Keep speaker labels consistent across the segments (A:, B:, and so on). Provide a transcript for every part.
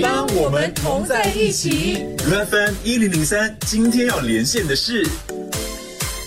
A: 当我们同在一起。
B: FM 一零零三，今天要连线的是。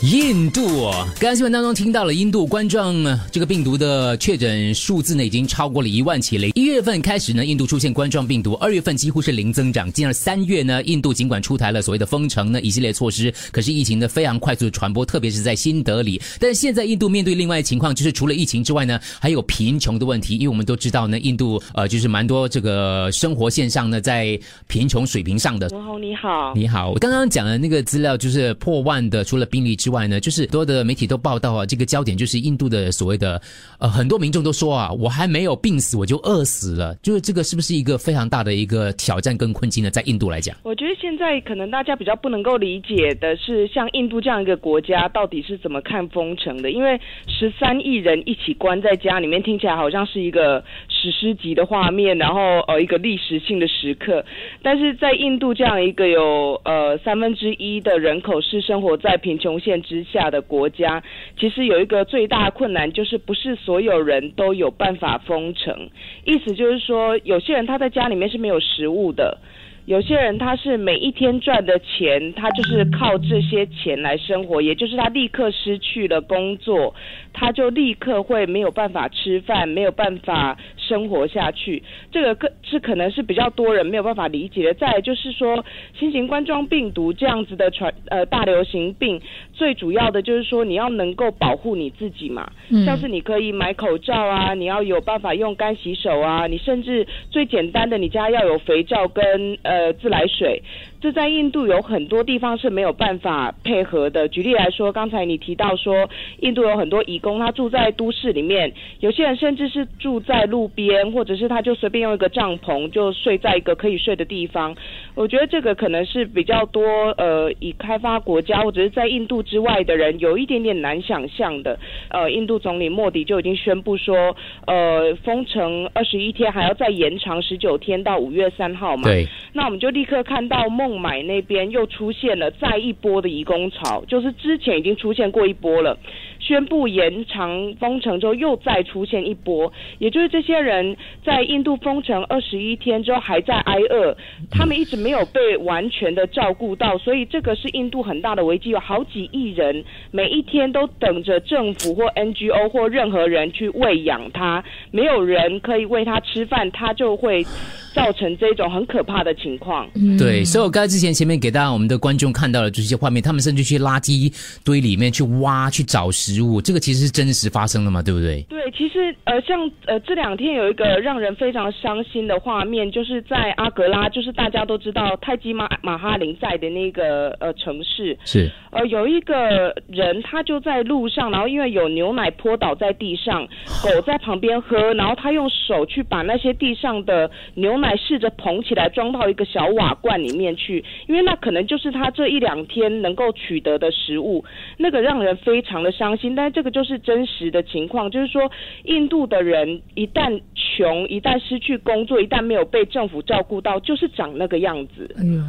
C: 印度，刚刚新闻当中听到了印度冠状这个病毒的确诊数字呢，已经超过了一万起了。一月份开始呢，印度出现冠状病毒，二月份几乎是零增长。进而三月呢，印度尽管出台了所谓的封城呢一系列措施，可是疫情呢非常快速的传播，特别是在新德里。但是现在印度面对另外情况，就是除了疫情之外呢，还有贫穷的问题。因为我们都知道呢，印度呃就是蛮多这个生活线上呢在贫穷水平上的。
D: 文宏你好，
C: 你好，我刚刚讲的那个资料就是破万的，除了病例之外。外呢，就是多的媒体都报道啊，这个焦点就是印度的所谓的呃，很多民众都说啊，我还没有病死，我就饿死了，就是这个是不是一个非常大的一个挑战跟困境呢？在印度来讲，
D: 我觉得现在可能大家比较不能够理解的是，像印度这样一个国家到底是怎么看封城的？因为十三亿人一起关在家里面，听起来好像是一个史诗级的画面，然后呃一个历史性的时刻。但是在印度这样一个有呃三分之一的人口是生活在贫穷线。之下的国家，其实有一个最大困难，就是不是所有人都有办法封城。意思就是说，有些人他在家里面是没有食物的，有些人他是每一天赚的钱，他就是靠这些钱来生活，也就是他立刻失去了工作，他就立刻会没有办法吃饭，没有办法。生活下去，这个可是可能是比较多人没有办法理解的。再就是说，新型冠状病毒这样子的传呃大流行病，最主要的就是说你要能够保护你自己嘛，像是你可以买口罩啊，你要有办法用干洗手啊，你甚至最简单的，你家要有肥皂跟呃呃自来水。这在印度有很多地方是没有办法配合的。举例来说，刚才你提到说，印度有很多移工，他住在都市里面，有些人甚至是住在路边，或者是他就随便用一个帐篷就睡在一个可以睡的地方。我觉得这个可能是比较多呃，以开发国家或者是在印度之外的人有一点点难想象的。呃，印度总理莫迪就已经宣布说，呃，封城二十一天，还要再延长十九天到五月三号嘛。
C: 对。
D: 那我们就立刻看到孟。买那边又出现了再一波的移工潮，就是之前已经出现过一波了，宣布延长封城之后又再出现一波，也就是这些人在印度封城二十一天之后还在挨饿，他们一直没有被完全的照顾到，所以这个是印度很大的危机，有好几亿人每一天都等着政府或 NGO 或任何人去喂养他，没有人可以喂他吃饭，他就会。造成这种很可怕的情况。
C: 嗯对，所以我刚才之前前面给大家我们的观众看到了这些画面，他们甚至去垃圾堆里面去挖去找食物，这个其实是真实发生的嘛，对不对？
D: 对，其实呃，像呃这两天有一个让人非常伤心的画面，就是在阿格拉，就是大家都知道泰姬马马哈林在的那个呃城市，
C: 是
D: 呃有一个人他就在路上，然后因为有牛奶泼倒在地上，狗在旁边喝，然后他用手去把那些地上的牛奶。来试着捧起来装到一个小瓦罐里面去，因为那可能就是他这一两天能够取得的食物，那个让人非常的伤心。但是这个就是真实的情况，就是说印度的人一旦穷，一旦失去工作，一旦没有被政府照顾到，就是长那个样子。哎呀，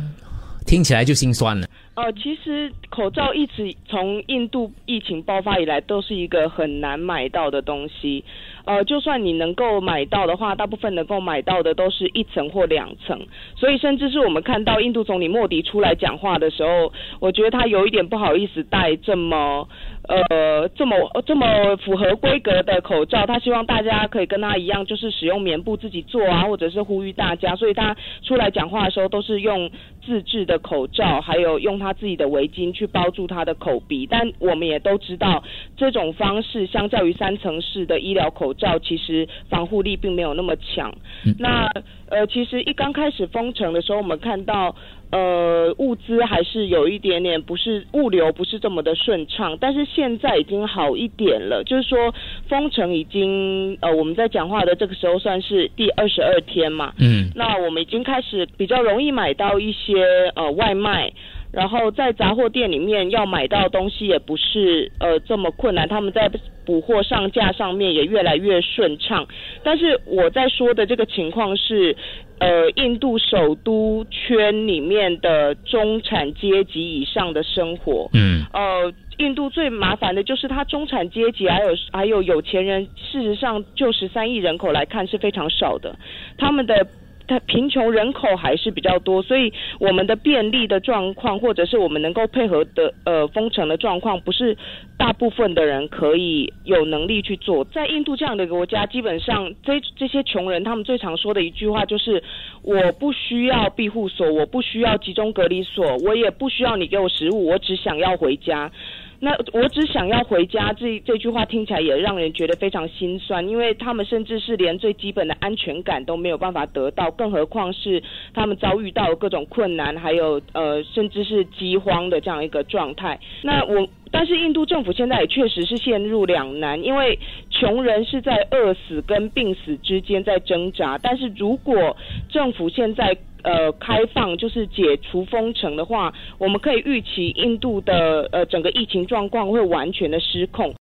C: 听起来就心酸了。
D: 呃，其实口罩一直从印度疫情爆发以来都是一个很难买到的东西。呃，就算你能够买到的话，大部分能够买到的都是一层或两层。所以，甚至是我们看到印度总理莫迪出来讲话的时候，我觉得他有一点不好意思戴这么。呃，这么这么符合规格的口罩，他希望大家可以跟他一样，就是使用棉布自己做啊，或者是呼吁大家，所以他出来讲话的时候都是用自制的口罩，还有用他他自己的围巾去包住他的口鼻。但我们也都知道，这种方式相较于三层式的医疗口罩，其实防护力并没有那么强。那呃，其实一刚开始封城的时候，我们看到。呃，物资还是有一点点不是物流不是这么的顺畅，但是现在已经好一点了。就是说，封城已经呃，我们在讲话的这个时候算是第二十二天嘛。嗯。那我们已经开始比较容易买到一些呃外卖，然后在杂货店里面要买到东西也不是呃这么困难，他们在补货上架上面也越来越顺畅。但是我在说的这个情况是。呃，印度首都圈里面的中产阶级以上的生活，嗯，呃，印度最麻烦的就是它中产阶级还有还有有钱人，事实上就十三亿人口来看是非常少的，他们的它贫穷人口还是比较多，所以我们的便利的状况，或者是我们能够配合的呃封城的状况，不是大部分的人可以有能力去做。在印度这样的国家，基本上这这些穷人他们最常说的一句话就是：我不需要庇护所，我不需要集中隔离所，我也不需要你给我食物，我只想要回家。那我只想要回家，这这句话听起来也让人觉得非常心酸，因为他们甚至是连最基本的安全感都没有办法得到，更何况是他们遭遇到各种困难，还有呃甚至是饥荒的这样一个状态。那我。但是印度政府现在也确实是陷入两难，因为穷人是在饿死跟病死之间在挣扎。但是如果政府现在呃开放，就是解除封城的话，我们可以预期印度的呃整个疫情状况会完全的失控。